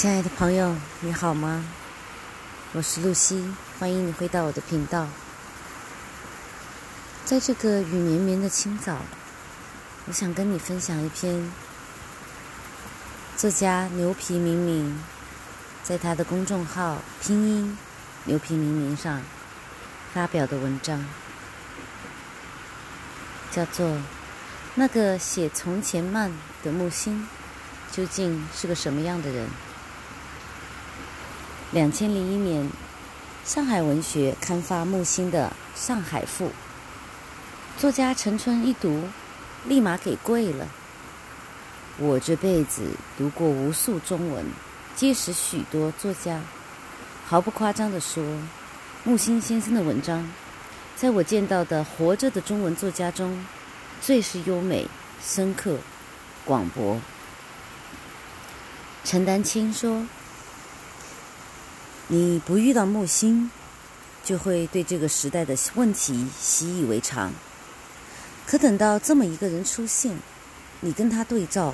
亲爱的朋友，你好吗？我是露西，欢迎你回到我的频道。在这个雨绵绵的清早，我想跟你分享一篇作家牛皮明明在他的公众号拼音牛皮明明上发表的文章，叫做《那个写从前慢的木星究竟是个什么样的人》。两千零一年，上海文学刊发木心的《上海赋》，作家陈春一读，立马给跪了。我这辈子读过无数中文，结识许多作家，毫不夸张地说，木心先生的文章，在我见到的活着的中文作家中，最是优美、深刻、广博。陈丹青说。你不遇到木星，就会对这个时代的问题习以为常。可等到这么一个人出现，你跟他对照，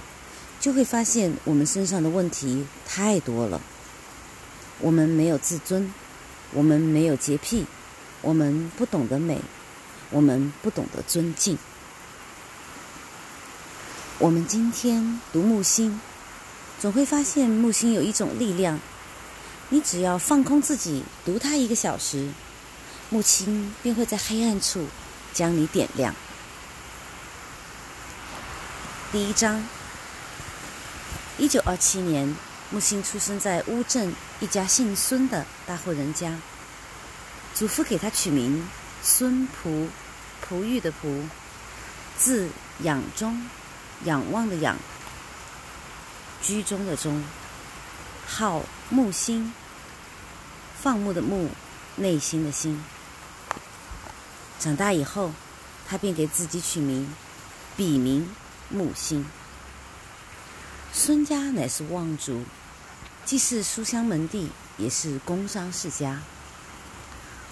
就会发现我们身上的问题太多了。我们没有自尊，我们没有洁癖，我们不懂得美，我们不懂得尊敬。我们今天读木星，总会发现木星有一种力量。你只要放空自己，读它一个小时，木星便会在黑暗处将你点亮。第一章，一九二七年，木星出生在乌镇一家姓孙的大户人家，祖父给他取名孙璞，璞玉的璞，字仰中，仰望的仰，居中的中。号木星，放牧的牧，内心的心。长大以后，他便给自己取名，笔名木星。孙家乃是望族，既是书香门第，也是工商世家。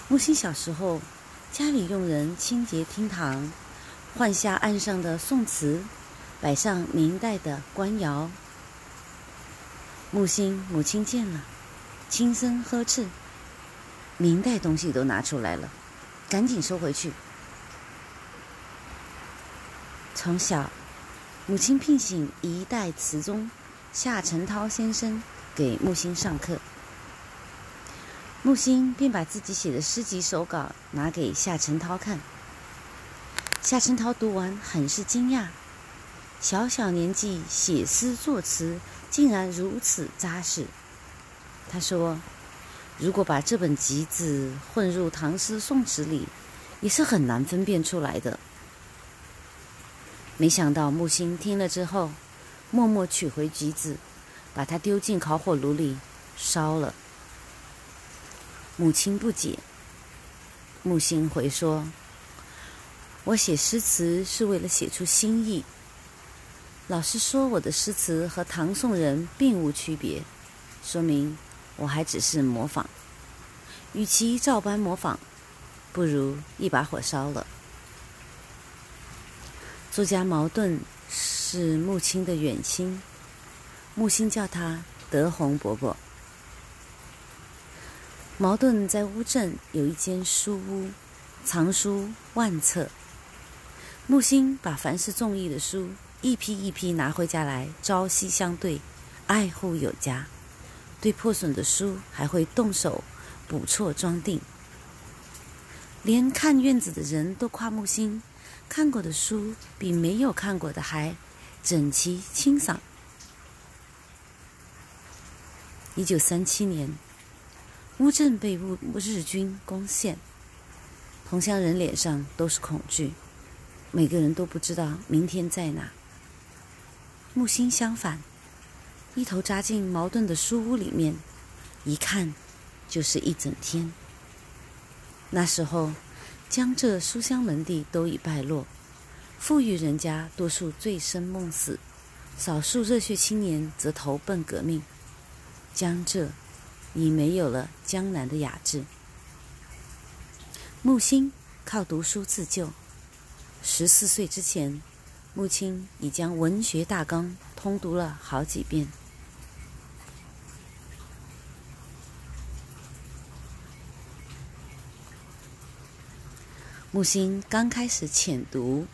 木星小时候，家里用人清洁厅堂，换下案上的宋词，摆上明代的官窑。木星母亲见了，轻声呵斥：“明代东西都拿出来了，赶紧收回去。”从小，母亲聘请一代词宗夏承焘先生给木星上课，木星便把自己写的诗集手稿拿给夏承焘看。夏承焘读完，很是惊讶。小小年纪写诗作词，竟然如此扎实。他说：“如果把这本集子混入唐诗宋词里，也是很难分辨出来的。”没想到木心听了之后，默默取回集子，把它丢进烤火炉里烧了。母亲不解，木心回说：“我写诗词是为了写出心意。”老师说我的诗词和唐宋人并无区别，说明我还只是模仿。与其照搬模仿，不如一把火烧了。作家茅盾是木青的远亲，木星叫他德宏伯伯。茅盾在乌镇有一间书屋，藏书万册。木心把凡是中意的书。一批一批拿回家来，朝夕相对，爱护有加。对破损的书，还会动手补错装订。连看院子的人都夸木心看过的书比没有看过的还整齐清爽。一九三七年，乌镇被乌日军攻陷，同乡人脸上都是恐惧，每个人都不知道明天在哪。木星相反，一头扎进茅盾的书屋里面，一看就是一整天。那时候，江浙书香门第都已败落，富裕人家多数醉生梦死，少数热血青年则投奔革命。江浙已没有了江南的雅致。木星靠读书自救，十四岁之前。木青已将文学大纲通读了好几遍。木心刚开始浅读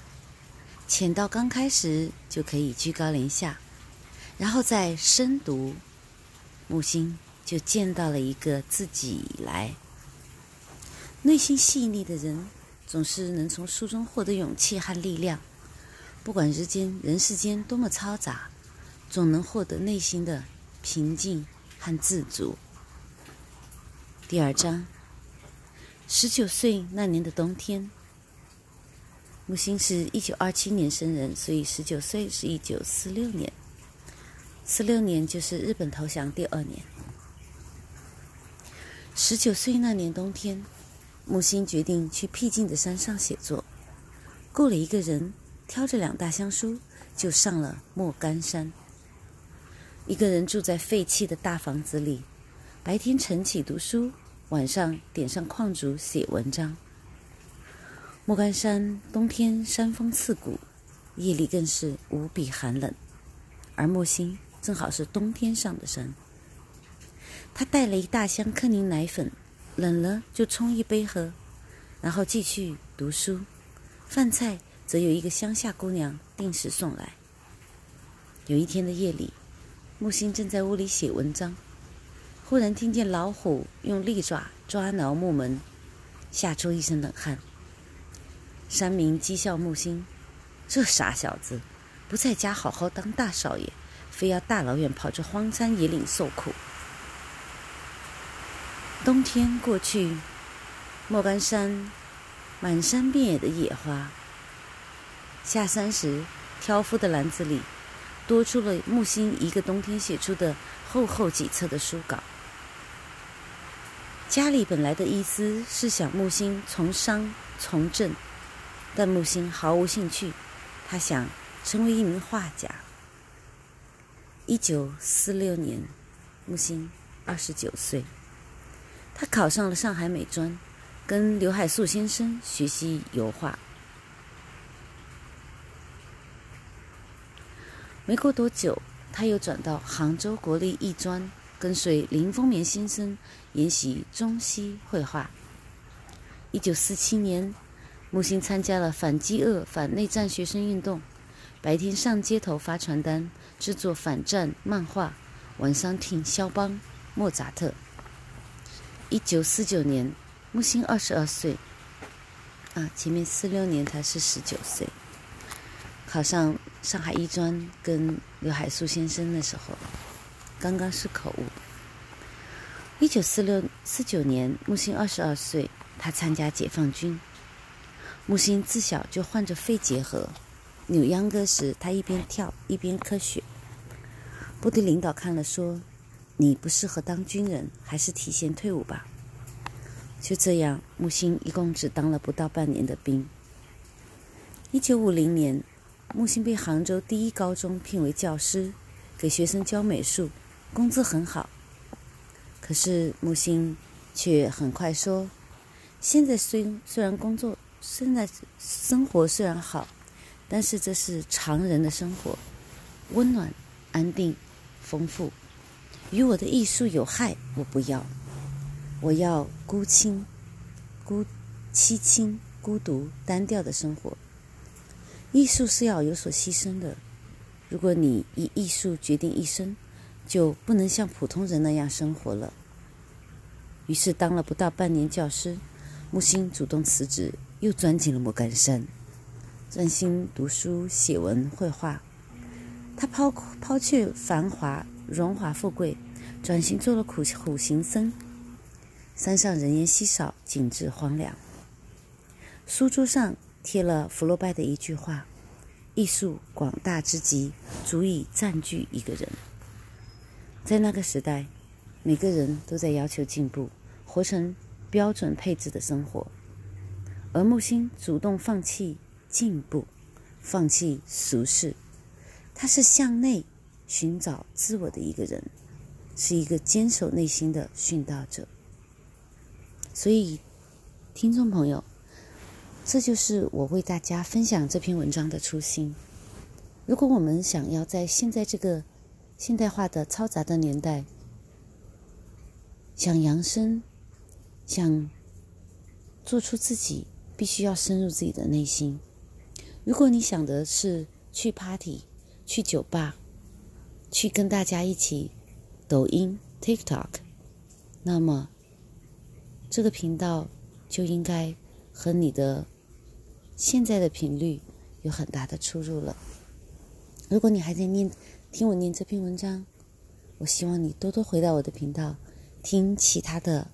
浅到刚开始就可以居高临下然后再深读木心就见到了一个自己来。内心细腻的人总是能从书中获得勇气和力量。不管日间人世间多么嘈杂，总能获得内心的平静和自足。第二章，十九岁那年的冬天，木星是一九二七年生人，所以十九岁是一九四六年。四六年就是日本投降第二年。十九岁那年冬天。木星决定去僻静的山上写作，雇了一个人，挑着两大箱书，就上了莫干山。一个人住在废弃的大房子里，白天晨起读书，晚上点上矿烛写文章。莫干山冬天山风刺骨，夜里更是无比寒冷，而木星正好是冬天上的山。他带了一大箱克宁奶粉。冷了就冲一杯喝，然后继续读书。饭菜则有一个乡下姑娘定时送来。有一天的夜里，木星正在屋里写文章，忽然听见老虎用利爪抓挠木门，吓出一身冷汗。山民讥笑木星：“这傻小子，不在家好好当大少爷，非要大老远跑这荒山野岭受苦。”冬天过去，莫干山满山遍野的野花。下山时，挑夫的篮子里多出了木心一个冬天写出的厚厚几册的书稿。家里本来的意思是想木心从商从政，但木心毫无兴趣，他想成为一名画家。一九四六年，木心二十九岁。他考上了上海美专，跟刘海粟先生学习油画。没过多久，他又转到杭州国立艺专，跟随林风眠先生研习中西绘画。一九四七年，木心参加了反饥饿、反内战学生运动，白天上街头发传单，制作反战漫画，晚上听肖邦、莫扎特。一九四九年，木心二十二岁。啊，前面四六年他是十九岁，考上上海艺专，跟刘海粟先生的时候，刚刚是口误。一九四六四九年，木星二十二岁，他参加解放军。木星自小就患着肺结核，扭秧歌时他一边跳一边咳血。部队领导看了说。你不适合当军人，还是提前退伍吧。就这样，木星一共只当了不到半年的兵。一九五零年，木心被杭州第一高中聘为教师，给学生教美术，工资很好。可是木心却很快说：“现在虽虽然工作，现在生活虽然好，但是这是常人的生活，温暖、安定、丰富。”与我的艺术有害，我不要。我要孤清、孤凄清、孤独、单调的生活。艺术是要有所牺牲的。如果你以艺术决定一生，就不能像普通人那样生活了。于是，当了不到半年教师，木心主动辞职，又钻进了莫干山，专心读书、写文、绘画。他抛抛却繁华。荣华富贵，转型做了苦苦行僧。山上人烟稀少，景致荒凉。书桌上贴了福楼拜的一句话：“艺术广大之极，足以占据一个人。”在那个时代，每个人都在要求进步，活成标准配置的生活。而木星主动放弃进步，放弃俗世，他是向内。寻找自我的一个人，是一个坚守内心的殉道者。所以，听众朋友，这就是我为大家分享这篇文章的初心。如果我们想要在现在这个现代化的嘈杂的年代，想扬升，想做出自己必须要深入自己的内心。如果你想的是去 party、去酒吧、去跟大家一起抖音、TikTok，那么这个频道就应该和你的现在的频率有很大的出入了。如果你还在念听我念这篇文章，我希望你多多回到我的频道，听其他的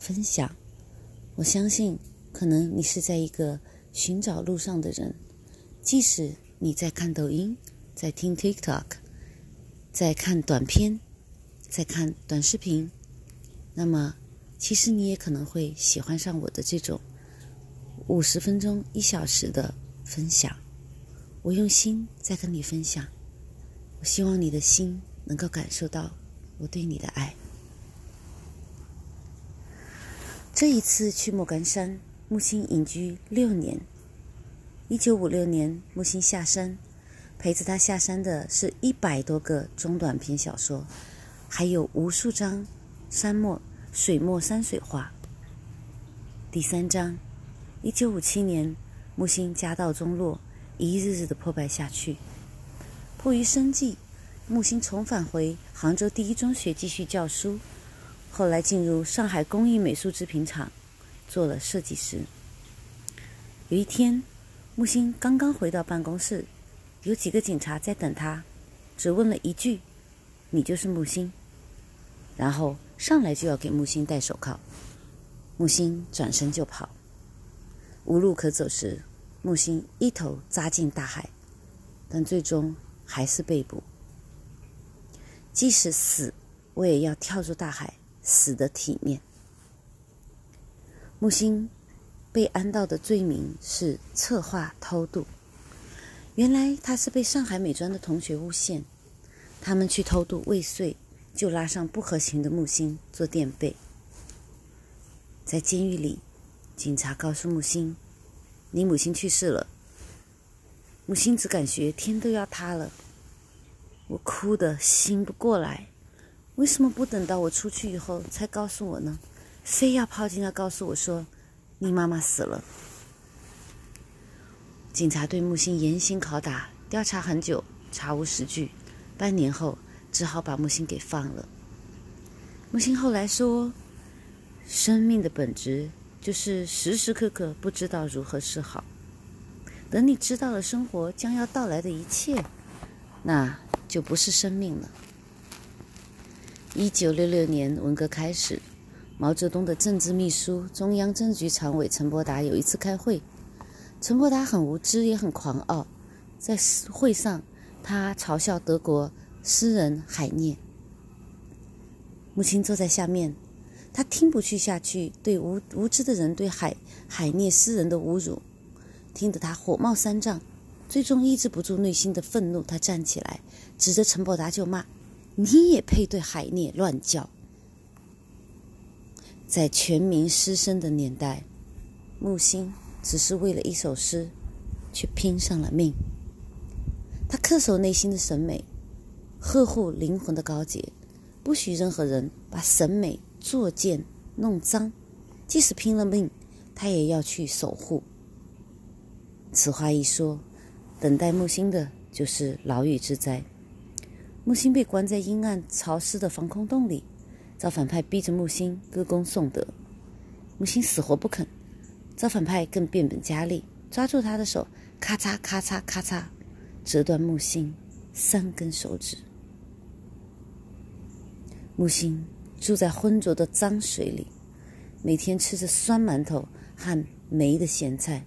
分享。我相信，可能你是在一个寻找路上的人，即使你在看抖音，在听 TikTok，在看短片，在看短视频，那么其实你也可能会喜欢上我的这种五十分钟、一小时的分享。我用心在跟你分享，我希望你的心能够感受到我对你的爱。这一次去莫干山，木心隐居六年。一九五六年，木心下山，陪着他下山的是一百多个中短篇小说，还有无数张山墨、水墨山水画。第三章，一九五七年，木心家道中落。一日日的破败下去，迫于生计，木心重返回杭州第一中学继续教书。后来进入上海工艺美术制品厂，做了设计师。有一天，木心刚刚回到办公室，有几个警察在等他，只问了一句：“你就是木心？”然后上来就要给木心戴手铐。木心转身就跑，无路可走时。木星一头扎进大海，但最终还是被捕。即使死，我也要跳入大海，死的体面。木星被安到的罪名是策划偷渡。原来他是被上海美专的同学诬陷，他们去偷渡未遂，就拉上不合群的木星做垫背。在监狱里，警察告诉木星。你母亲去世了，木星只感觉天都要塌了。我哭得醒不过来，为什么不等到我出去以后才告诉我呢？非要跑进来告诉我说你妈妈死了。警察对木星严刑拷打，调查很久，查无实据。半年后，只好把木星给放了。木星后来说：“生命的本质。”就是时时刻刻不知道如何是好。等你知道了生活将要到来的一切，那就不是生命了。一九六六年文革开始，毛泽东的政治秘书、中央政治局常委陈伯达有一次开会，陈伯达很无知也很狂傲，在会上他嘲笑德国诗人海涅。母亲坐在下面。他听不去下去，对无无知的人对海海涅诗人的侮辱，听得他火冒三丈，最终抑制不住内心的愤怒，他站起来，指着陈伯达就骂：“你也配对海涅乱叫？”在全民师生的年代，木心只是为了一首诗，却拼上了命。他恪守内心的审美，呵护灵魂的高洁，不许任何人把审美。作贱弄脏，即使拼了命，他也要去守护。此话一说，等待木星的就是牢狱之灾。木星被关在阴暗潮湿的防空洞里，造反派逼着木星歌功颂德，木星死活不肯。造反派更变本加厉，抓住他的手，咔嚓咔嚓咔嚓，折断木星三根手指。木星。住在浑浊的脏水里，每天吃着酸馒头和霉的咸菜。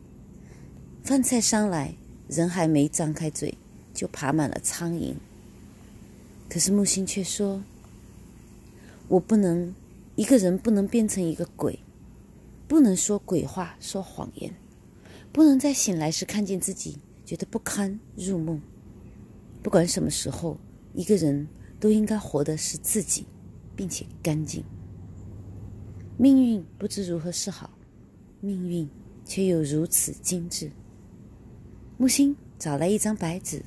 饭菜上来，人还没张开嘴，就爬满了苍蝇。可是木星却说：“我不能，一个人不能变成一个鬼，不能说鬼话，说谎言，不能在醒来时看见自己觉得不堪入梦。不管什么时候，一个人都应该活的是自己。”并且干净。命运不知如何是好，命运却又如此精致。木星找来一张白纸，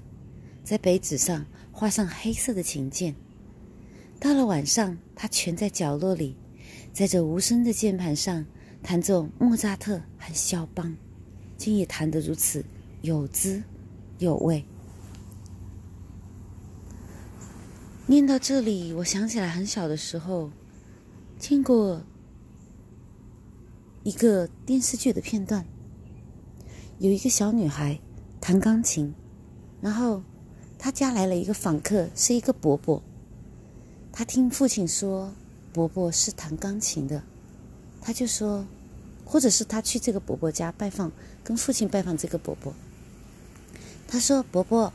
在白纸上画上黑色的琴键。到了晚上，他蜷在角落里，在这无声的键盘上，弹奏莫扎特和肖邦，竟也弹得如此有滋有味。念到这里，我想起来很小的时候见过一个电视剧的片段，有一个小女孩弹钢琴，然后她家来了一个访客，是一个伯伯。她听父亲说伯伯是弹钢琴的，她就说，或者是她去这个伯伯家拜访，跟父亲拜访这个伯伯。她说：“伯伯。”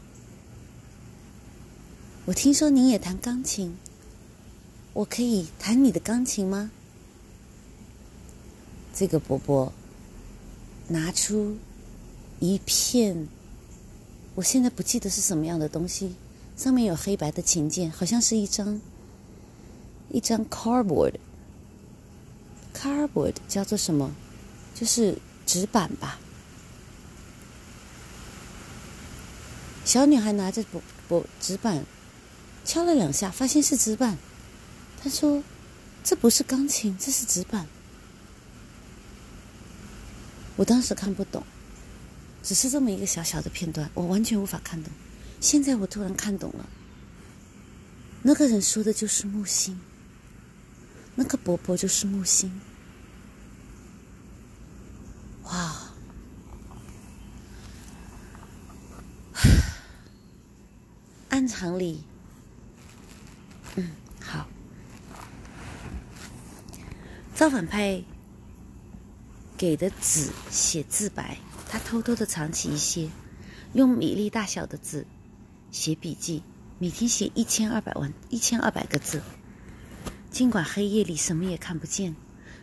我听说您也弹钢琴，我可以弹你的钢琴吗？这个伯伯拿出一片，我现在不记得是什么样的东西，上面有黑白的琴键，好像是一张一张 cardboard，cardboard 叫做什么？就是纸板吧。小女孩拿着不不纸板。敲了两下，发现是纸板。他说：“这不是钢琴，这是纸板。”我当时看不懂，只是这么一个小小的片段，我完全无法看懂。现在我突然看懂了，那个人说的就是木星，那个伯伯就是木星。哇！暗场里。嗯，好。造反派给的纸写字白，他偷偷的藏起一些，用米粒大小的字写笔记，每天写一千二百万一千二百个字。尽管黑夜里什么也看不见，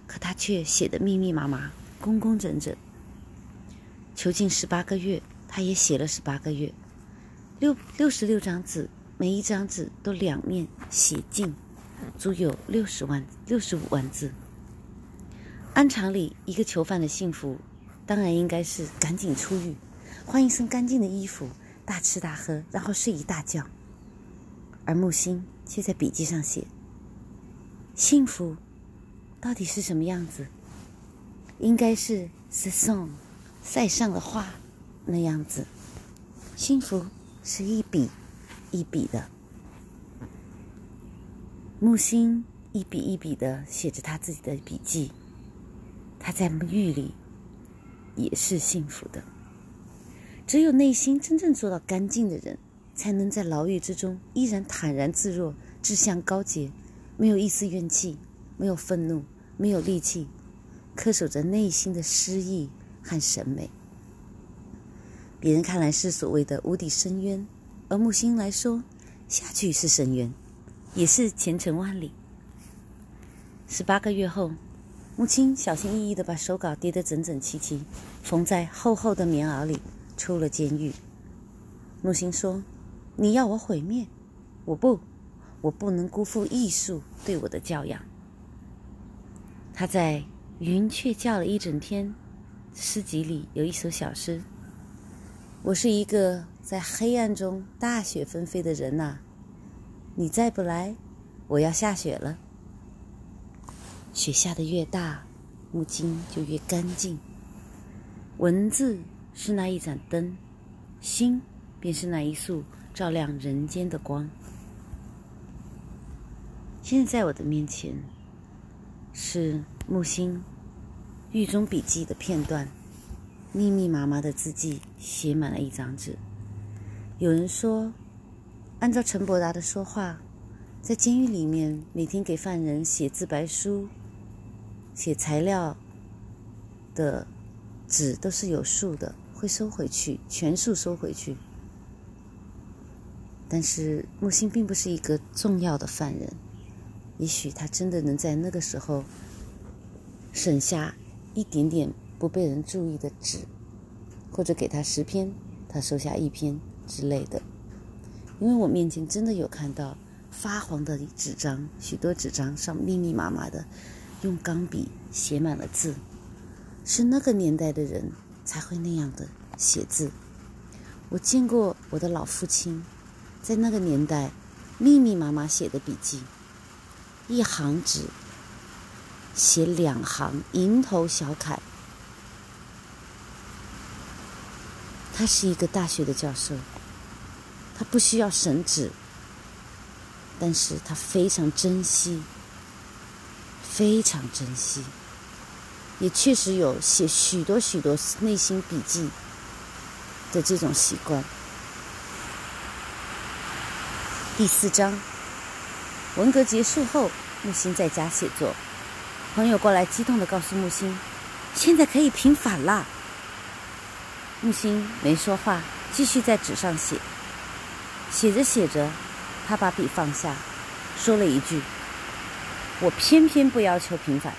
可他却写的密密麻麻、工工整整。囚禁十八个月，他也写了十八个月，六六十六张纸。每一张纸都两面写尽，足有六十万、六十五万字。安场里一个囚犯的幸福，当然应该是赶紧出狱，换一身干净的衣服，大吃大喝，然后睡一大觉。而木心却在笔记上写：“幸福到底是什么样子？应该是 s s o n 塞上了花那样子。幸福是一笔。”一笔的木星，一笔一笔的写着他自己的笔记。他在狱里也是幸福的。只有内心真正做到干净的人，才能在牢狱之中依然坦然自若、志向高洁，没有一丝怨气，没有愤怒，没有戾气，恪守着内心的诗意和审美。别人看来是所谓的无底深渊。而木星来说，下去是深渊，也是前程万里。十八个月后，木星小心翼翼的把手稿叠得整整齐齐，缝在厚厚的棉袄里，出了监狱。木星说：“你要我毁灭？我不，我不能辜负艺术对我的教养。”他在云雀叫了一整天，诗集里有一首小诗：“我是一个。”在黑暗中大雪纷飞的人呐，你再不来，我要下雪了。雪下的越大，木金就越干净。文字是那一盏灯，心便是那一束照亮人间的光。现在在我的面前，是木星狱中笔记的片段，密密麻麻的字迹写满了一张纸。有人说，按照陈伯达的说话，在监狱里面每天给犯人写自白书、写材料的纸都是有数的，会收回去，全数收回去。但是木心并不是一个重要的犯人，也许他真的能在那个时候省下一点点不被人注意的纸，或者给他十篇，他收下一篇。之类的，因为我面前真的有看到发黄的纸张，许多纸张上密密麻麻的用钢笔写满了字，是那个年代的人才会那样的写字。我见过我的老父亲在那个年代密密麻麻写的笔记，一行纸写两行蝇头小楷。他是一个大学的教授，他不需要神旨，但是他非常珍惜，非常珍惜，也确实有写许多许多内心笔记的这种习惯。第四章，文革结束后，木心在家写作，朋友过来激动的告诉木心，现在可以平反啦。木心没说话，继续在纸上写。写着写着，他把笔放下，说了一句：“我偏偏不要求平凡。”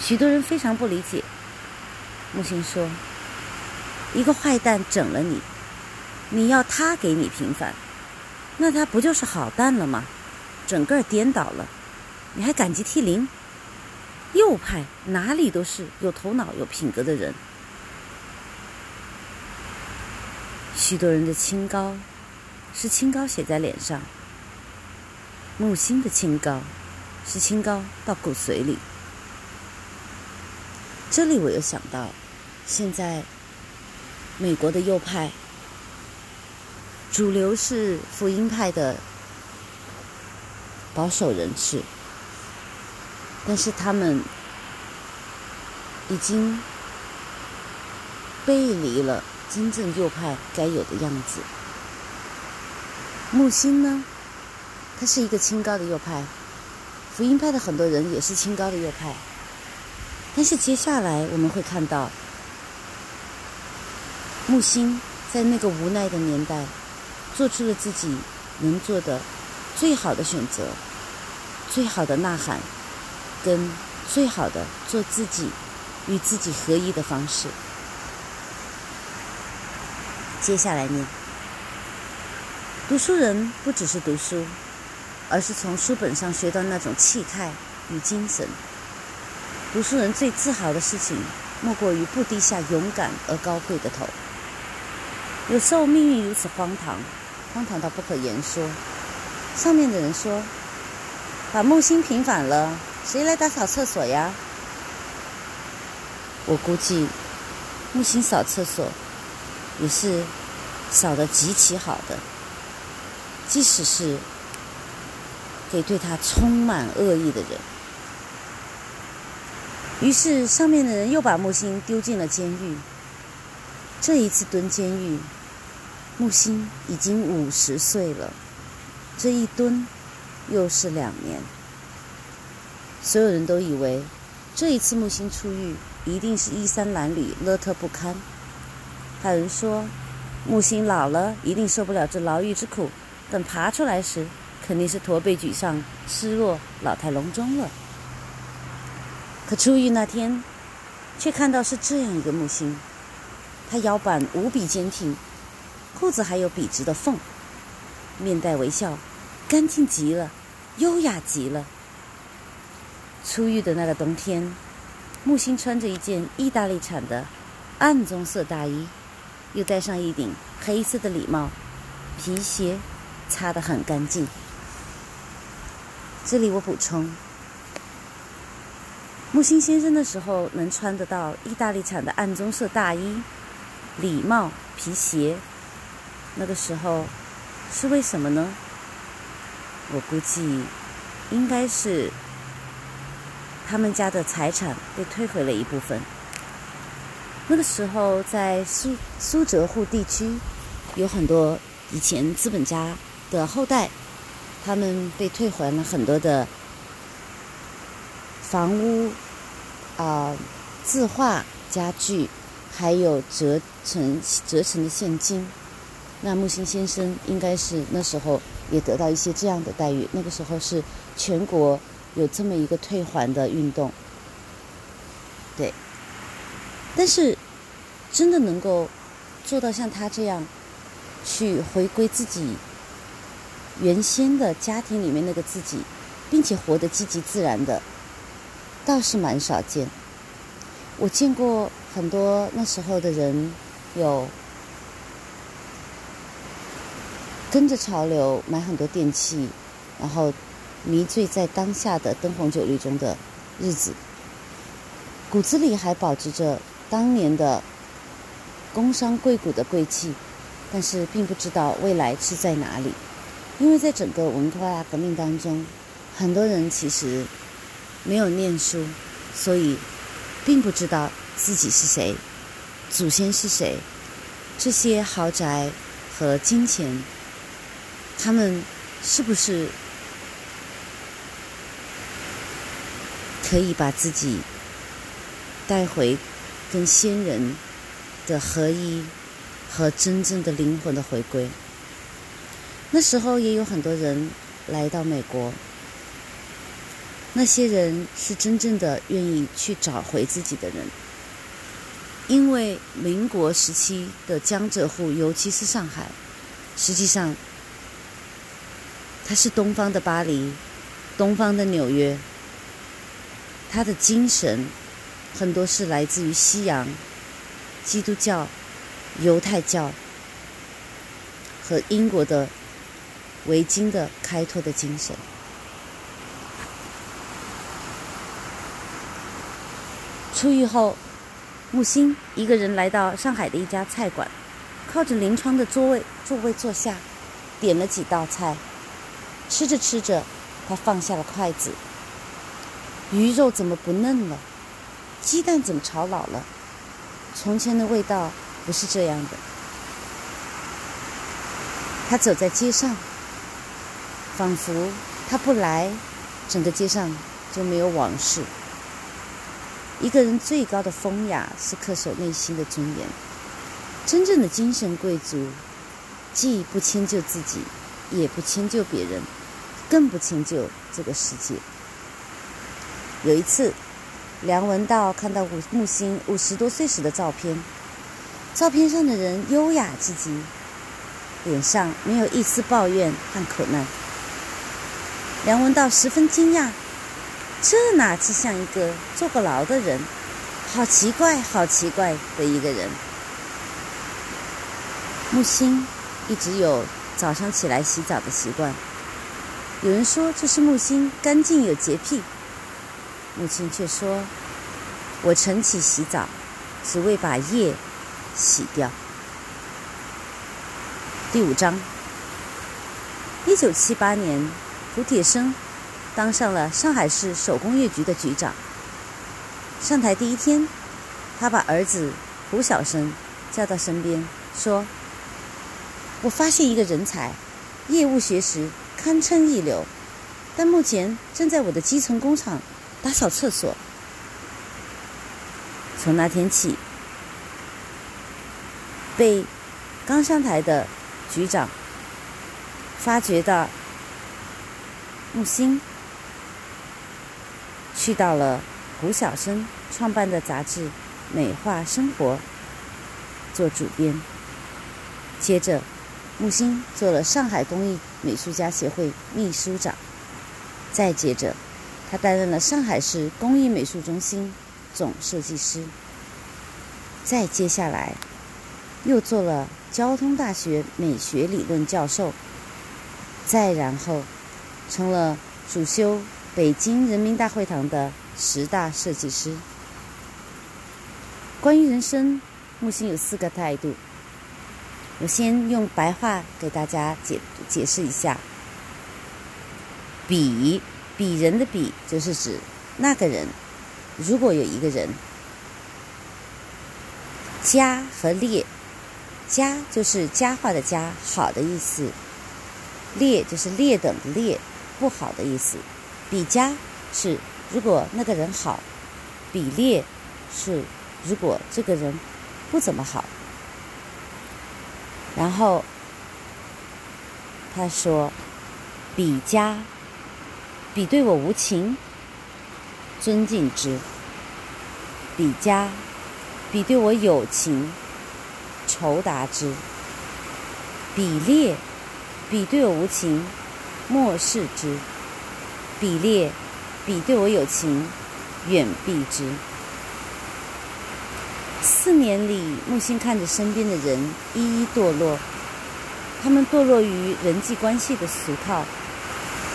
许多人非常不理解。木心说：“一个坏蛋整了你，你要他给你平反，那他不就是好蛋了吗？整个颠倒了，你还感激涕零？右派哪里都是有头脑、有品格的人。”许多人的清高，是清高写在脸上；木心的清高，是清高到骨髓里。这里我又想到，现在美国的右派主流是福音派的保守人士，但是他们已经背离了。真正右派该有的样子。木星呢？他是一个清高的右派，福音派的很多人也是清高的右派。但是接下来我们会看到，木星在那个无奈的年代，做出了自己能做的最好的选择，最好的呐喊，跟最好的做自己与自己合一的方式。接下来念，读书人不只是读书，而是从书本上学到那种气态与精神。读书人最自豪的事情，莫过于不低下勇敢而高贵的头。有时候命运如此荒唐，荒唐到不可言说。上面的人说：“把木星平反了，谁来打扫厕所呀？”我估计，木星扫厕所。也是扫得极其好的，即使是给对他充满恶意的人。于是上面的人又把木星丢进了监狱。这一次蹲监狱，木星已经五十岁了。这一蹲又是两年。所有人都以为这一次木星出狱一定是衣衫褴褛、邋遢不堪。还有人说，木星老了一定受不了这牢狱之苦，等爬出来时，肯定是驼背沮丧、失落、老态龙钟了。可出狱那天，却看到是这样一个木星，他腰板无比坚挺，裤子还有笔直的缝，面带微笑，干净极了，优雅极了。出狱的那个冬天，木星穿着一件意大利产的暗棕色大衣。又戴上一顶黑色的礼帽，皮鞋擦得很干净。这里我补充，木星先生的时候能穿得到意大利产的暗棕色大衣、礼帽、皮鞋，那个时候是为什么呢？我估计应该是他们家的财产被退回了一部分。那个时候，在苏苏浙沪地区，有很多以前资本家的后代，他们被退还了很多的房屋、啊字画、家具，还有折成折成的现金。那木心先生应该是那时候也得到一些这样的待遇。那个时候是全国有这么一个退还的运动，但是，真的能够做到像他这样去回归自己原先的家庭里面那个自己，并且活得积极自然的，倒是蛮少见。我见过很多那时候的人，有跟着潮流买很多电器，然后迷醉在当下的灯红酒绿中的日子，骨子里还保持着当年的工商贵骨的贵气，但是并不知道未来是在哪里。因为在整个文化大革命当中，很多人其实没有念书，所以并不知道自己是谁，祖先是谁。这些豪宅和金钱，他们是不是可以把自己带回跟先人的合一和真正的灵魂的回归？那时候也有很多人来到美国，那些人是真正的愿意去找回自己的人，因为民国时期的江浙沪，尤其是上海，实际上它是东方的巴黎，东方的纽约，它的精神很多是来自于西洋、基督教、犹太教和英国的。维京的开拓的精神。出狱后，木星一个人来到上海的一家菜馆，靠着临窗的座位座位坐下，点了几道菜。吃着吃着，他放下了筷子。鱼肉怎么不嫩了？鸡蛋怎么炒老了？从前的味道不是这样的。他走在街上。仿佛他不来，整个街上就没有往事。一个人最高的风雅是恪守内心的尊严。真正的精神贵族，既不迁就自己，也不迁就别人，更不迁就这个世界。有一次，梁文道看到木木星五十多岁时的照片，照片上的人优雅至极，脸上没有一丝抱怨和苦难。梁文道十分惊讶，这哪是像一个坐过牢的人？好奇怪，好奇怪的一个人。木星一直有早上起来洗澡的习惯，有人说这是木星干净有洁癖，母亲却说：“我晨起洗澡，只为把夜洗掉。”第五章，一九七八年。胡铁生当上了上海市手工业局的局长。上台第一天，他把儿子胡小生叫到身边，说：“我发现一个人才，业务学识堪称一流，但目前正在我的基层工厂打扫厕所。”从那天起，被刚上台的局长发觉到。木星去到了胡小生创办的杂志《美化生活》做主编。接着，木星做了上海工艺美术家协会秘书长。再接着，他担任了上海市工艺美术中心总设计师。再接下来，又做了交通大学美学理论教授。再然后。成了主修北京人民大会堂的十大设计师。关于人生，木心有四个态度。我先用白话给大家解解释一下：比比人的比，就是指那个人。如果有一个人，佳和劣，佳就是佳话的佳，好的意思；劣就是劣等的劣。不好的意思，比佳是如果那个人好，比劣是如果这个人不怎么好。然后他说：“比佳，比对我无情，尊敬之；比佳，比对我有情，酬答之；比劣，比对我无情。”莫视之，比劣，比对我有情，远避之。四年里，木心看着身边的人一一堕落，他们堕落于人际关系的俗套，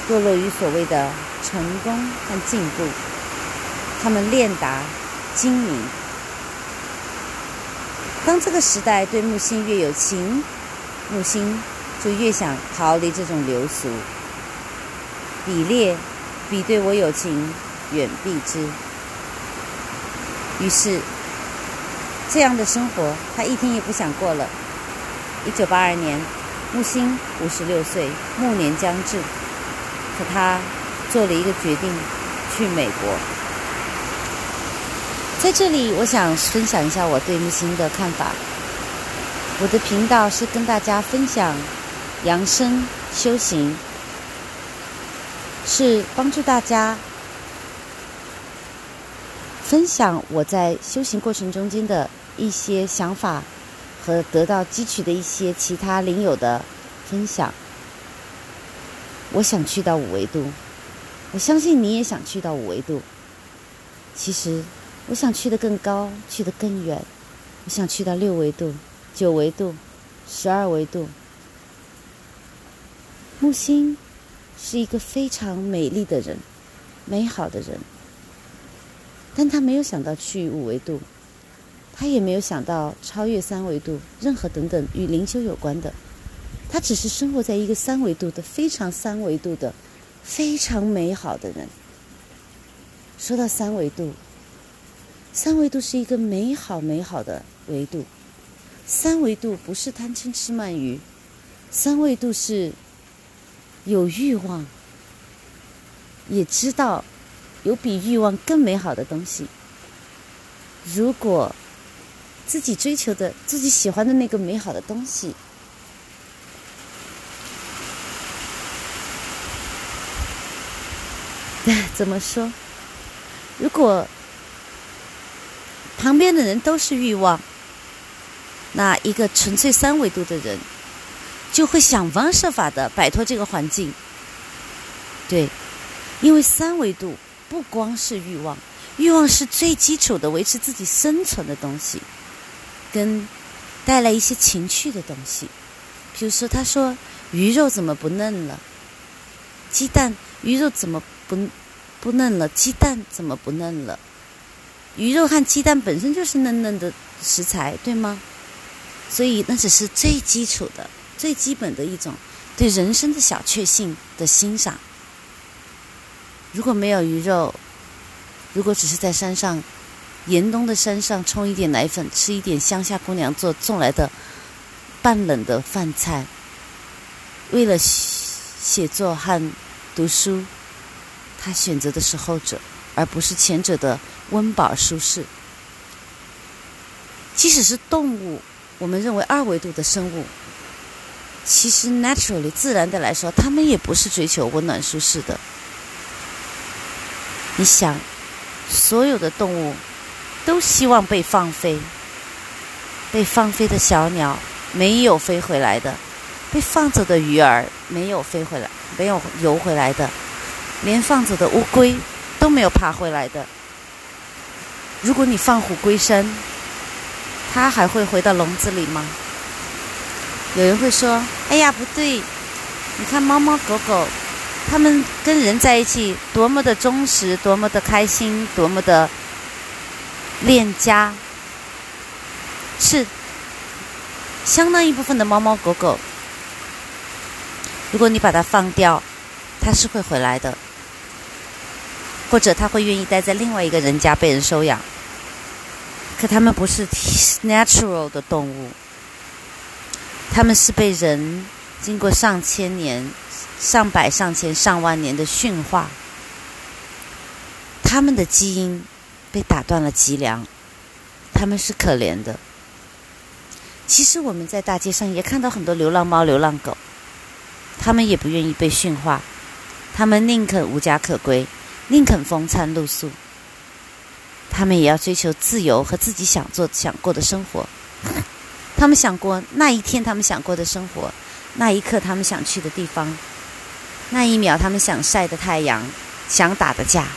堕落于所谓的成功和进步。他们练达精明。当这个时代对木星越有情，木星就越想逃离这种流俗。比列比对我有情，远避之。于是，这样的生活他一天也不想过了。一九八二年，木星五十六岁，暮年将至，可他做了一个决定，去美国。在这里，我想分享一下我对木星的看法。我的频道是跟大家分享养生修行，是帮助大家分享我在修行过程中间的一些想法和得到汲取的一些其他灵友的分享。我想去到五维度，我相信你也想去到五维度。其实。我想去得更高，去得更远。我想去到六维度、九维度、十二维度。木星是一个非常美丽的人，美好的人，但他没有想到去五维度，他也没有想到超越三维度，任何等等与灵修有关的。他只是生活在一个三维度的非常三维度的非常美好的人。说到三维度。三维度是一个美好美好的维度，三维度不是贪嗔痴慢疑，三维度是有欲望，也知道有比欲望更美好的东西。如果自己追求的、自己喜欢的那个美好的东西，怎么说？如果。旁边的人都是欲望，那一个纯粹三维度的人，就会想方设法的摆脱这个环境。对，因为三维度不光是欲望，欲望是最基础的维持自己生存的东西，跟带来一些情趣的东西。比如说，他说鱼肉怎么不嫩了？鸡蛋，鱼肉怎么不不嫩了？鸡蛋怎么不嫩了？鱼肉和鸡蛋本身就是嫩嫩的食材，对吗？所以那只是最基础的、最基本的一种对人生的小确幸的欣赏。如果没有鱼肉，如果只是在山上严冬的山上冲一点奶粉，吃一点乡下姑娘做送来的半冷的饭菜，为了写作和读书，他选择的是后者。而不是前者的温饱舒适。即使是动物，我们认为二维度的生物，其实 naturally 自然的来说，它们也不是追求温暖舒适的。你想，所有的动物都希望被放飞，被放飞的小鸟没有飞回来的，被放走的鱼儿没有飞回来，没有游回来的，连放走的乌龟。都没有爬回来的。如果你放虎归山，它还会回到笼子里吗？有人会说：“哎呀，不对！你看猫猫狗狗，它们跟人在一起多么的忠实，多么的开心，多么的恋家。”是相当一部分的猫猫狗狗，如果你把它放掉，它是会回来的。或者他会愿意待在另外一个人家被人收养，可他们不是 natural 的动物，他们是被人经过上千年、上百、上千、上万年的驯化，他们的基因被打断了脊梁，他们是可怜的。其实我们在大街上也看到很多流浪猫、流浪狗，他们也不愿意被驯化，他们宁可无家可归。宁肯风餐露宿，他们也要追求自由和自己想做、想过的生活。他们想过那一天，他们想过的生活，那一刻他们想去的地方，那一秒他们想晒的太阳、想打的架。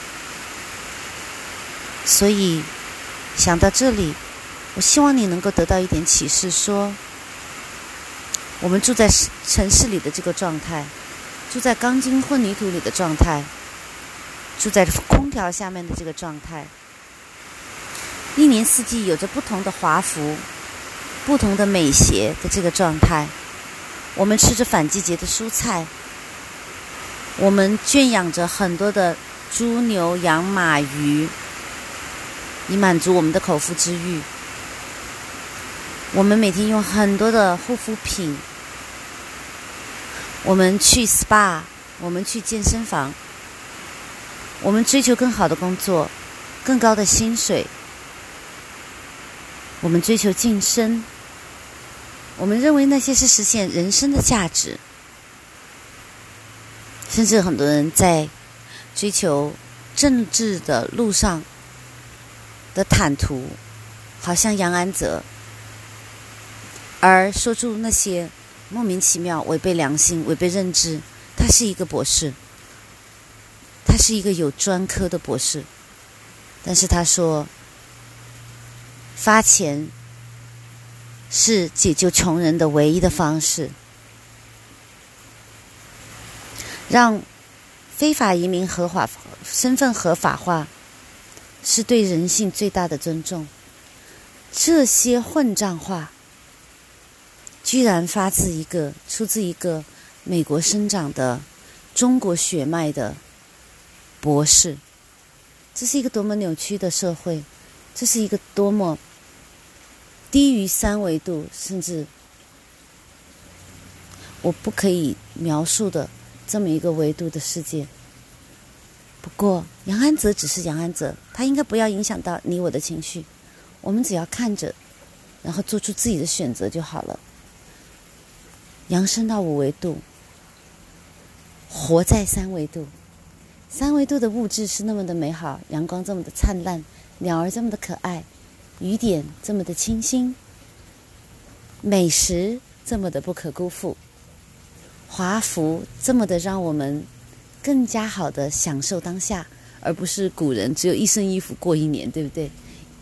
所以，想到这里，我希望你能够得到一点启示：说，我们住在城市里的这个状态，住在钢筋混凝土里的状态，住在空调下面的这个状态，一年四季有着不同的华服、不同的美鞋的这个状态。我们吃着反季节的蔬菜，我们圈养着很多的猪、牛、羊、马、鱼，以满足我们的口腹之欲。我们每天用很多的护肤品。我们去 SPA，我们去健身房，我们追求更好的工作，更高的薪水，我们追求晋升，我们认为那些是实现人生的价值，甚至很多人在追求政治的路上的坦途，好像杨安泽，而说出那些。莫名其妙，违背良心，违背认知。他是一个博士，他是一个有专科的博士，但是他说，发钱是解救穷人的唯一的方式，让非法移民合法身份合法化，是对人性最大的尊重。这些混账话。居然发自一个出自一个美国生长的中国血脉的博士，这是一个多么扭曲的社会，这是一个多么低于三维度，甚至我不可以描述的这么一个维度的世界。不过杨安泽只是杨安泽，他应该不要影响到你我的情绪，我们只要看着，然后做出自己的选择就好了。扬升到五维度，活在三维度。三维度的物质是那么的美好，阳光这么的灿烂，鸟儿这么的可爱，雨点这么的清新，美食这么的不可辜负，华服这么的让我们更加好的享受当下，而不是古人只有一身衣服过一年，对不对？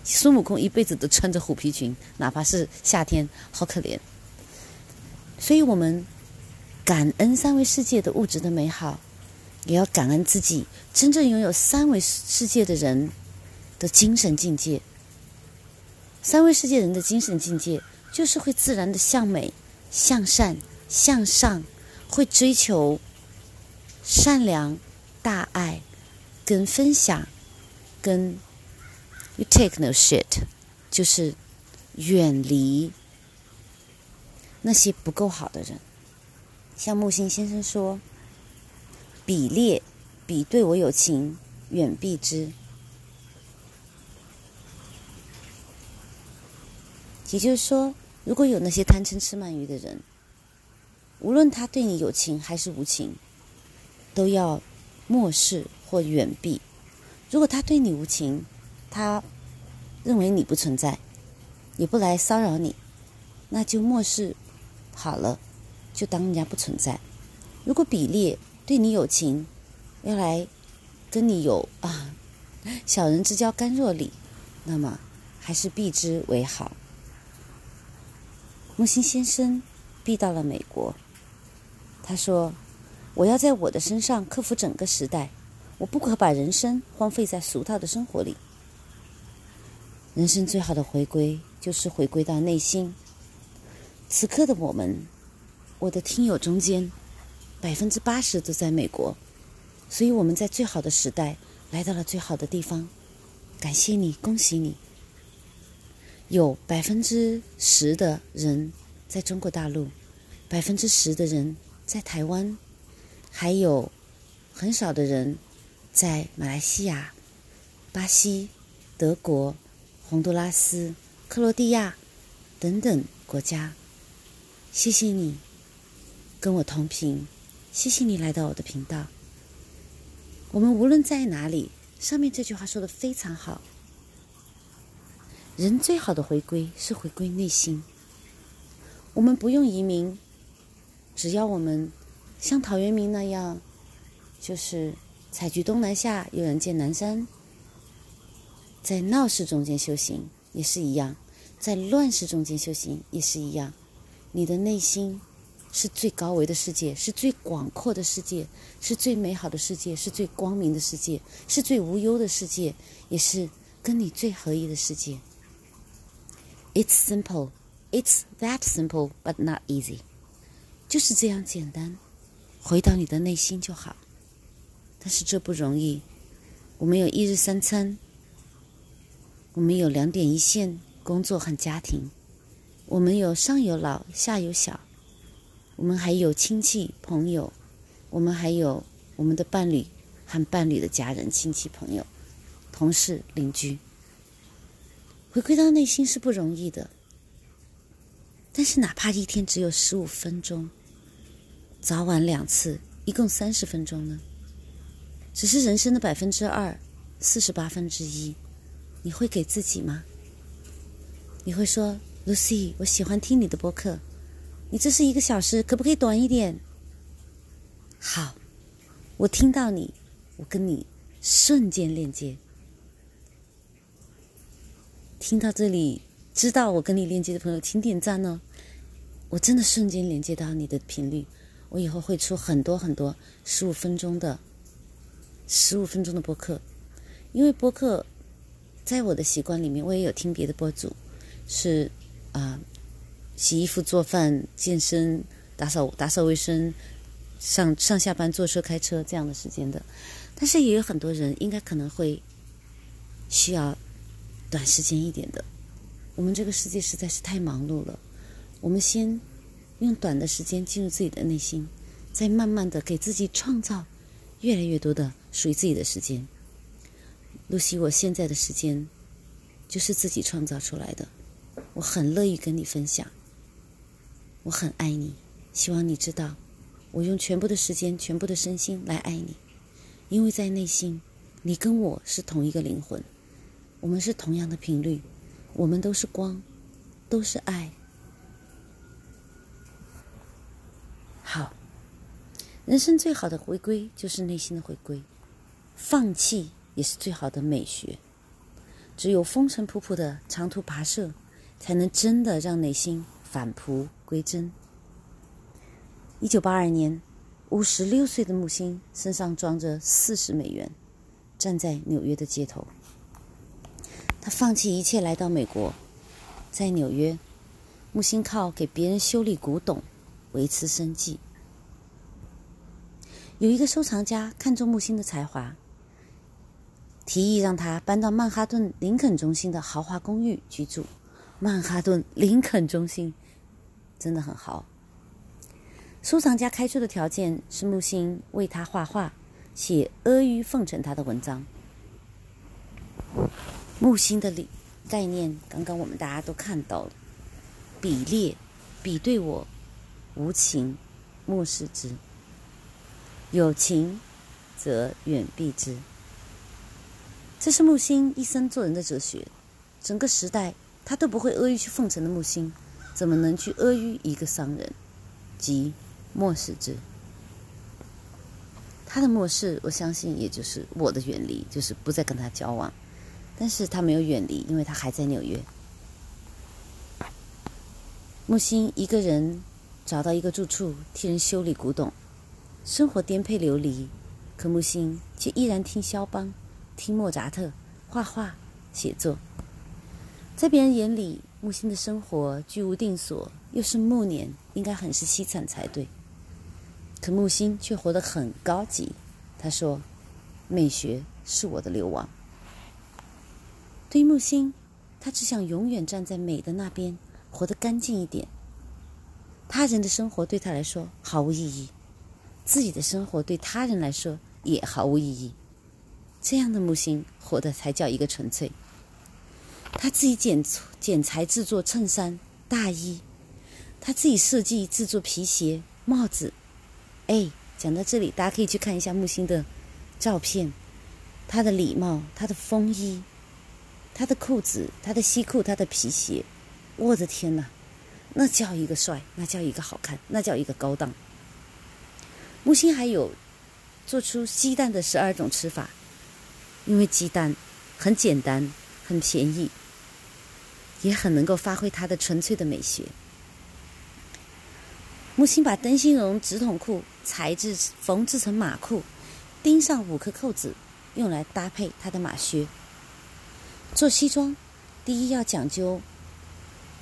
孙悟空一辈子都穿着虎皮裙，哪怕是夏天，好可怜。所以我们感恩三维世界的物质的美好，也要感恩自己真正拥有三维世界的人的精神境界。三维世界人的精神境界，就是会自然的向美、向善、向上，会追求善良、大爱、跟分享、跟 you take no shit，就是远离。那些不够好的人，像木心先生说：“比劣，比对我有情，远避之。”也就是说，如果有那些贪嗔痴慢疑的人，无论他对你有情还是无情，都要漠视或远避。如果他对你无情，他认为你不存在，也不来骚扰你，那就漠视。好了，就当人家不存在。如果比列对你有情，要来跟你有啊小人之交甘若醴，那么还是避之为好。木心先生避到了美国，他说：“我要在我的身上克服整个时代，我不可把人生荒废在俗套的生活里。人生最好的回归，就是回归到内心。”此刻的我们，我的听友中间，百分之八十都在美国，所以我们在最好的时代来到了最好的地方。感谢你，恭喜你！有百分之十的人在中国大陆，百分之十的人在台湾，还有很少的人在马来西亚、巴西、德国、洪都拉斯、克罗地亚等等国家。谢谢你跟我同频，谢谢你来到我的频道。我们无论在哪里，上面这句话说的非常好。人最好的回归是回归内心。我们不用移民，只要我们像陶渊明那样，就是采菊东南下，有人见南山。在闹市中间修行也是一样，在乱世中间修行也是一样。你的内心是最高维的世界，是最广阔的世界，是最美好的世界，是最光明的世界，是最无忧的世界，也是跟你最合一的世界。It's simple, it's that simple, but not easy。就是这样简单，回到你的内心就好。但是这不容易。我们有一日三餐，我们有两点一线，工作和家庭，我们有上有老下有小。我们还有亲戚朋友，我们还有我们的伴侣和伴侣的家人、亲戚朋友、同事、邻居。回归到内心是不容易的，但是哪怕一天只有十五分钟，早晚两次，一共三十分钟呢？只是人生的百分之二，四十八分之一，你会给自己吗？你会说，Lucy，我喜欢听你的播客。你这是一个小时，可不可以短一点？好，我听到你，我跟你瞬间链接。听到这里，知道我跟你链接的朋友，请点赞哦！我真的瞬间连接到你的频率，我以后会出很多很多十五分钟的、十五分钟的播客，因为播客在我的习惯里面，我也有听别的播主是啊。洗衣服、做饭、健身、打扫、打扫卫生、上上下班、坐车、开车这样的时间的，但是也有很多人应该可能会需要短时间一点的。我们这个世界实在是太忙碌了，我们先用短的时间进入自己的内心，再慢慢的给自己创造越来越多的属于自己的时间。露西，我现在的时间就是自己创造出来的，我很乐意跟你分享。我很爱你，希望你知道，我用全部的时间、全部的身心来爱你，因为在内心，你跟我是同一个灵魂，我们是同样的频率，我们都是光，都是爱。好，人生最好的回归就是内心的回归，放弃也是最好的美学。只有风尘仆仆的长途跋涉，才能真的让内心返璞。归真。一九八二年，五十六岁的木星身上装着四十美元，站在纽约的街头。他放弃一切来到美国，在纽约，木星靠给别人修理古董维持生计。有一个收藏家看中木星的才华，提议让他搬到曼哈顿林肯中心的豪华公寓居住。曼哈顿林肯中心。真的很好。收藏家开出的条件是木星为他画画，写阿谀奉承他的文章。木星的理概念，刚刚我们大家都看到了：比列，比对我，无情，漠视之；有情，则远避之。这是木星一生做人的哲学。整个时代，他都不会阿谀去奉承的木星。怎么能去阿谀一个商人，即漠视之？他的漠视，我相信也就是我的远离，就是不再跟他交往。但是他没有远离，因为他还在纽约。木星一个人找到一个住处，替人修理古董，生活颠沛流离。可木星却依然听肖邦，听莫扎特，画画、写作。在别人眼里。木星的生活居无定所，又是暮年，应该很是凄惨才对。可木星却活得很高级。他说：“美学是我的流亡。”对于木星，他只想永远站在美的那边，活得干净一点。他人的生活对他来说毫无意义，自己的生活对他人来说也毫无意义。这样的木星活的才叫一个纯粹。他自己剪剪裁制作衬衫、大衣，他自己设计制作皮鞋、帽子。哎，讲到这里，大家可以去看一下木星的照片，他的礼帽、他的风衣、他的裤子、他的西裤、他的皮鞋。我的天哪，那叫一个帅，那叫一个好看，那叫一个高档。木星还有做出鸡蛋的十二种吃法，因为鸡蛋很简单，很便宜。也很能够发挥它的纯粹的美学。木星把灯芯绒直筒裤裁制缝制成马裤，钉上五颗扣子，用来搭配他的马靴。做西装，第一要讲究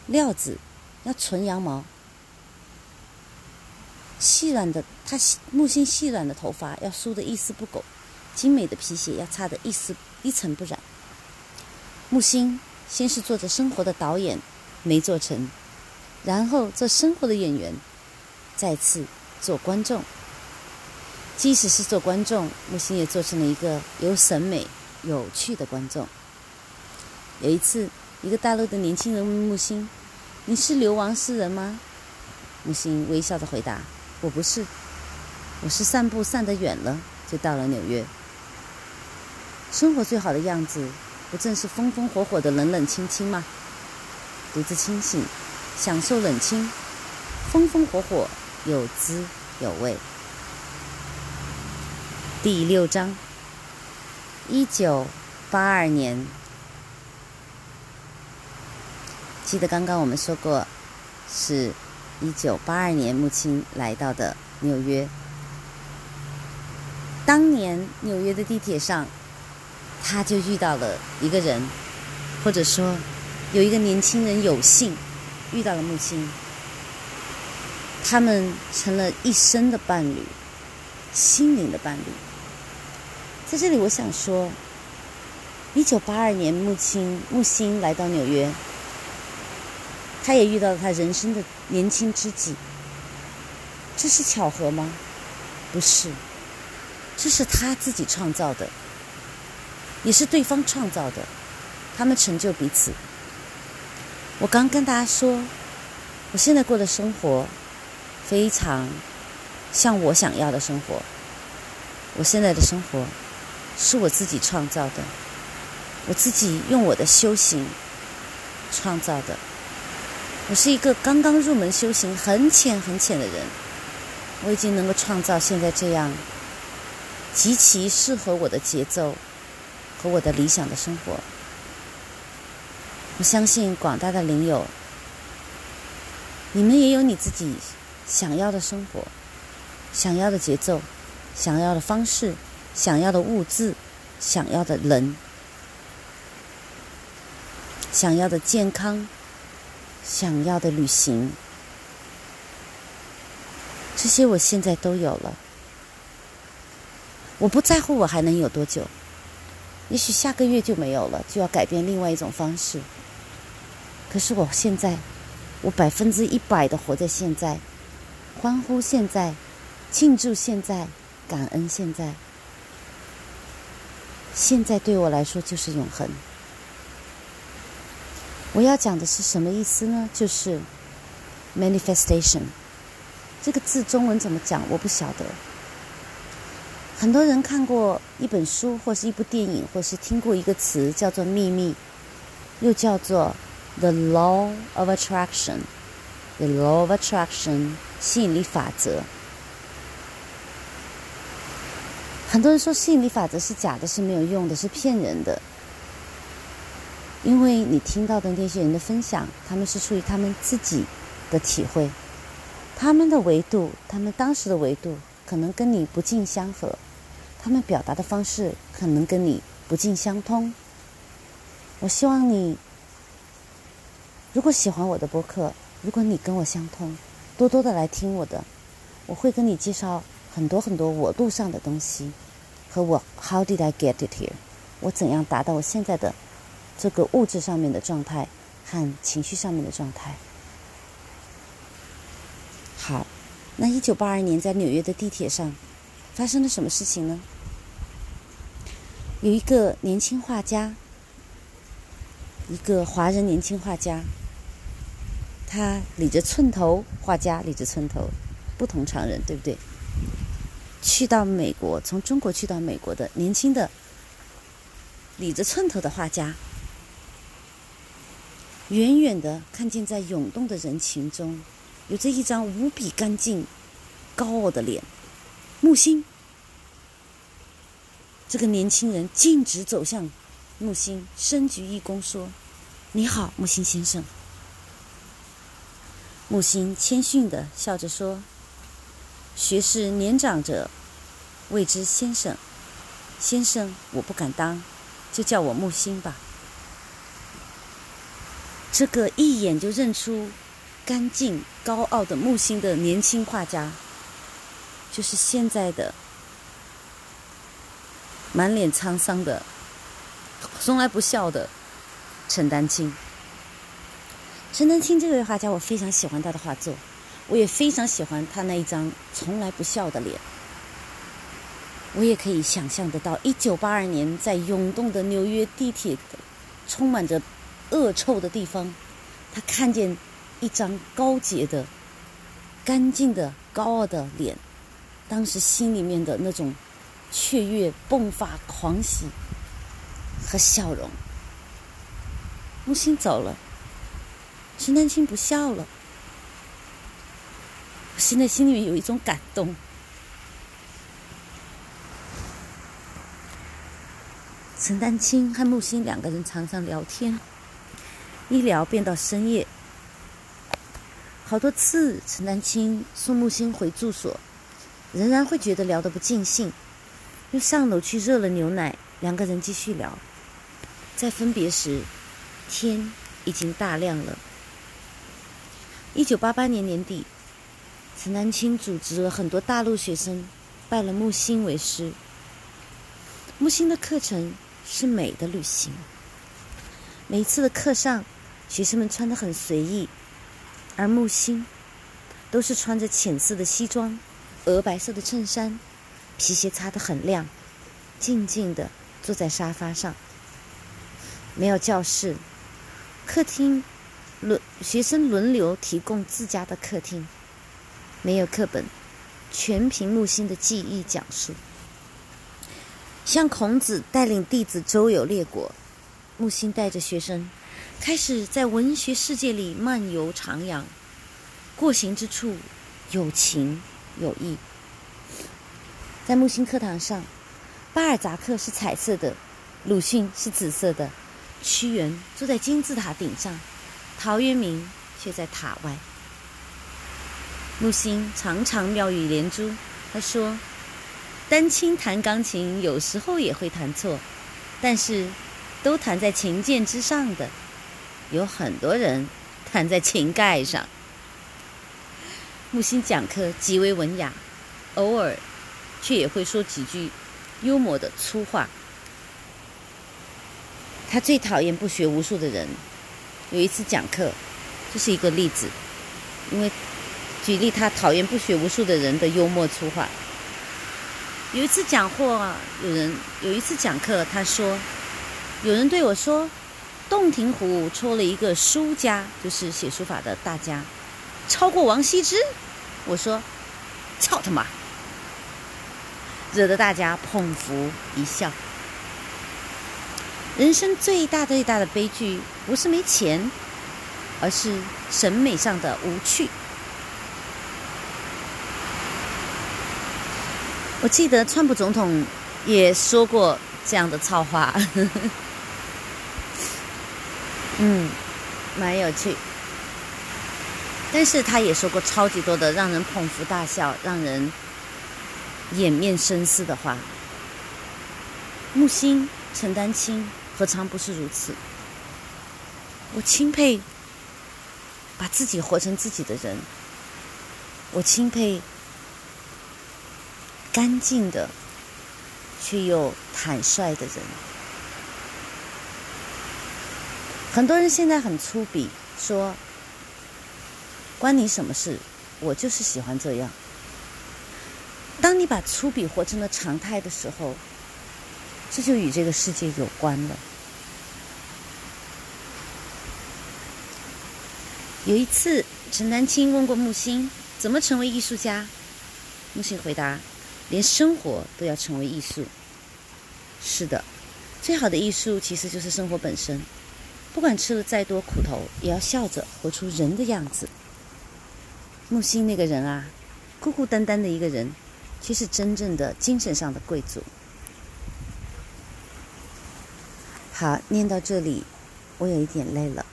料子，要纯羊毛。细软的，他木星细软的头发要梳得一丝不苟，精美的皮鞋要擦得一丝一尘不染。木星先是做着生活的导演，没做成，然后做生活的演员，再次做观众。即使是做观众，木星也做成了一个有审美、有趣的观众。有一次，一个大陆的年轻人问木星：“你是流亡诗人吗？”木星微笑着回答。我不是，我是散步散得远了，就到了纽约。生活最好的样子，不正是风风火火的冷冷清清吗？独自清醒，享受冷清，风风火火，有滋有味。第六章，一九八二年，记得刚刚我们说过，是。一九八二年，母亲来到的纽约。当年纽约的地铁上，他就遇到了一个人，或者说，有一个年轻人有幸遇到了木星，他们成了一生的伴侣，心灵的伴侣。在这里，我想说，一九八二年，木星木星来到纽约。他也遇到了他人生的年轻知己，这是巧合吗？不是，这是他自己创造的，也是对方创造的，他们成就彼此。我刚跟大家说，我现在过的生活非常像我想要的生活。我现在的生活是我自己创造的，我自己用我的修行创造的。我是一个刚刚入门修行很浅很浅的人，我已经能够创造现在这样极其适合我的节奏和我的理想的生活。我相信广大的灵友，你们也有你自己想要的生活、想要的节奏、想要的方式、想要的物质、想要的人、想要的健康。想要的旅行，这些我现在都有了。我不在乎我还能有多久，也许下个月就没有了，就要改变另外一种方式。可是我现在，我百分之一百的活在现在，欢呼现在，庆祝现在，感恩现在。现在对我来说就是永恒。我要讲的是什么意思呢？就是 manifestation 这个字中文怎么讲？我不晓得。很多人看过一本书，或是一部电影，或是听过一个词叫做秘密，又叫做 the law of attraction。the law of attraction 吸引力法则。很多人说吸引力法则是假的，是没有用的，是骗人的。因为你听到的那些人的分享，他们是出于他们自己的体会，他们的维度，他们当时的维度可能跟你不尽相合，他们表达的方式可能跟你不尽相通。我希望你，如果喜欢我的播客，如果你跟我相通，多多的来听我的，我会跟你介绍很多很多我路上的东西，和我 How did I get it here？我怎样达到我现在的。这个物质上面的状态和情绪上面的状态。好，那一九八二年在纽约的地铁上发生了什么事情呢？有一个年轻画家，一个华人年轻画家，他理着寸头，画家理着寸头，不同常人，对不对？去到美国，从中国去到美国的年轻的理着寸头的画家。远远的看见，在涌动的人群中，有着一张无比干净、高傲的脸——木星。这个年轻人径直走向木星，深鞠一躬说：“你好，木星先生。”木星谦逊的笑着说：“学士年长者，谓之先生。先生，我不敢当，就叫我木星吧。”这个一眼就认出干净高傲的木星的年轻画家，就是现在的满脸沧桑的、从来不笑的陈丹青。陈丹青这位画家，我非常喜欢他的画作，我也非常喜欢他那一张从来不笑的脸。我也可以想象得到，一九八二年在涌动的纽约地铁，充满着恶臭的地方，他看见一张高洁的、干净的、高傲的脸，当时心里面的那种雀跃、迸发、狂喜和笑容。木心走了。陈丹青不笑了，我现在心里面有一种感动。陈丹青和木心两个人常常聊天，一聊便到深夜。好多次，陈丹青送木心回住所，仍然会觉得聊得不尽兴，又上楼去热了牛奶，两个人继续聊。在分别时，天已经大亮了。一九八八年年底，陈丹青组织了很多大陆学生拜了木星为师。木星的课程是美的旅行。每一次的课上，学生们穿得很随意，而木星都是穿着浅色的西装、鹅白色的衬衫，皮鞋擦得很亮，静静地坐在沙发上。没有教室，客厅。轮学生轮流提供自家的客厅，没有课本，全凭木星的记忆讲述。像孔子带领弟子周游列国，木星带着学生开始在文学世界里漫游徜徉。过行之处有情有义。在木星课堂上，巴尔扎克是彩色的，鲁迅是紫色的，屈原坐在金字塔顶上。陶渊明却在塔外。木星常常妙语连珠。他说：“丹青弹钢琴有时候也会弹错，但是都弹在琴键之上的。有很多人弹在琴盖上。”木星讲课极为文雅，偶尔却也会说几句幽默的粗话。他最讨厌不学无术的人。有一次讲课，这是一个例子，因为举例他讨厌不学无术的人的幽默粗话。有一次讲话，有人有一次讲课，他说，有人对我说，洞庭湖出了一个书家，就是写书法的大家，超过王羲之。我说，操他妈，惹得大家捧腹一笑。人生最大最大的悲剧，不是没钱，而是审美上的无趣。我记得川普总统也说过这样的操话，嗯，蛮有趣。但是他也说过超级多的让人捧腹大笑、让人掩面深思的话。木心、陈丹青。何尝不是如此？我钦佩把自己活成自己的人，我钦佩干净的却又坦率的人。很多人现在很粗鄙，说关你什么事？我就是喜欢这样。当你把粗鄙活成了常态的时候，这就与这个世界有关了。有一次，陈丹青问过木心怎么成为艺术家，木心回答：“连生活都要成为艺术。”是的，最好的艺术其实就是生活本身。不管吃了再多苦头，也要笑着活出人的样子。木心那个人啊，孤孤单单的一个人，却是真正的精神上的贵族。好，念到这里，我有一点累了。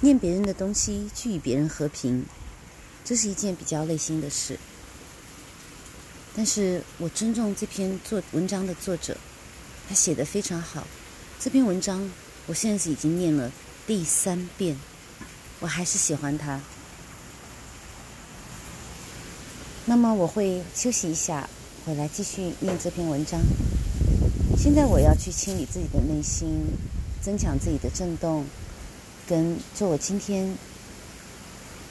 念别人的东西去与别人和平，这是一件比较累心的事。但是我尊重这篇作文章的作者，他写的非常好。这篇文章我现在是已经念了第三遍，我还是喜欢他。那么我会休息一下，回来继续念这篇文章。现在我要去清理自己的内心，增强自己的震动，跟做我今天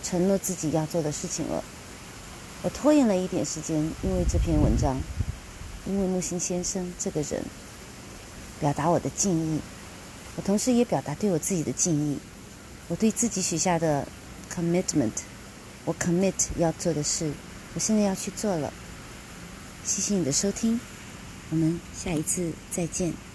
承诺自己要做的事情了。我拖延了一点时间，因为这篇文章，因为木星先生这个人，表达我的敬意。我同时也表达对我自己的敬意。我对自己许下的 commitment，我 commit 要做的事，我现在要去做了。谢谢你的收听。我们下一次再见。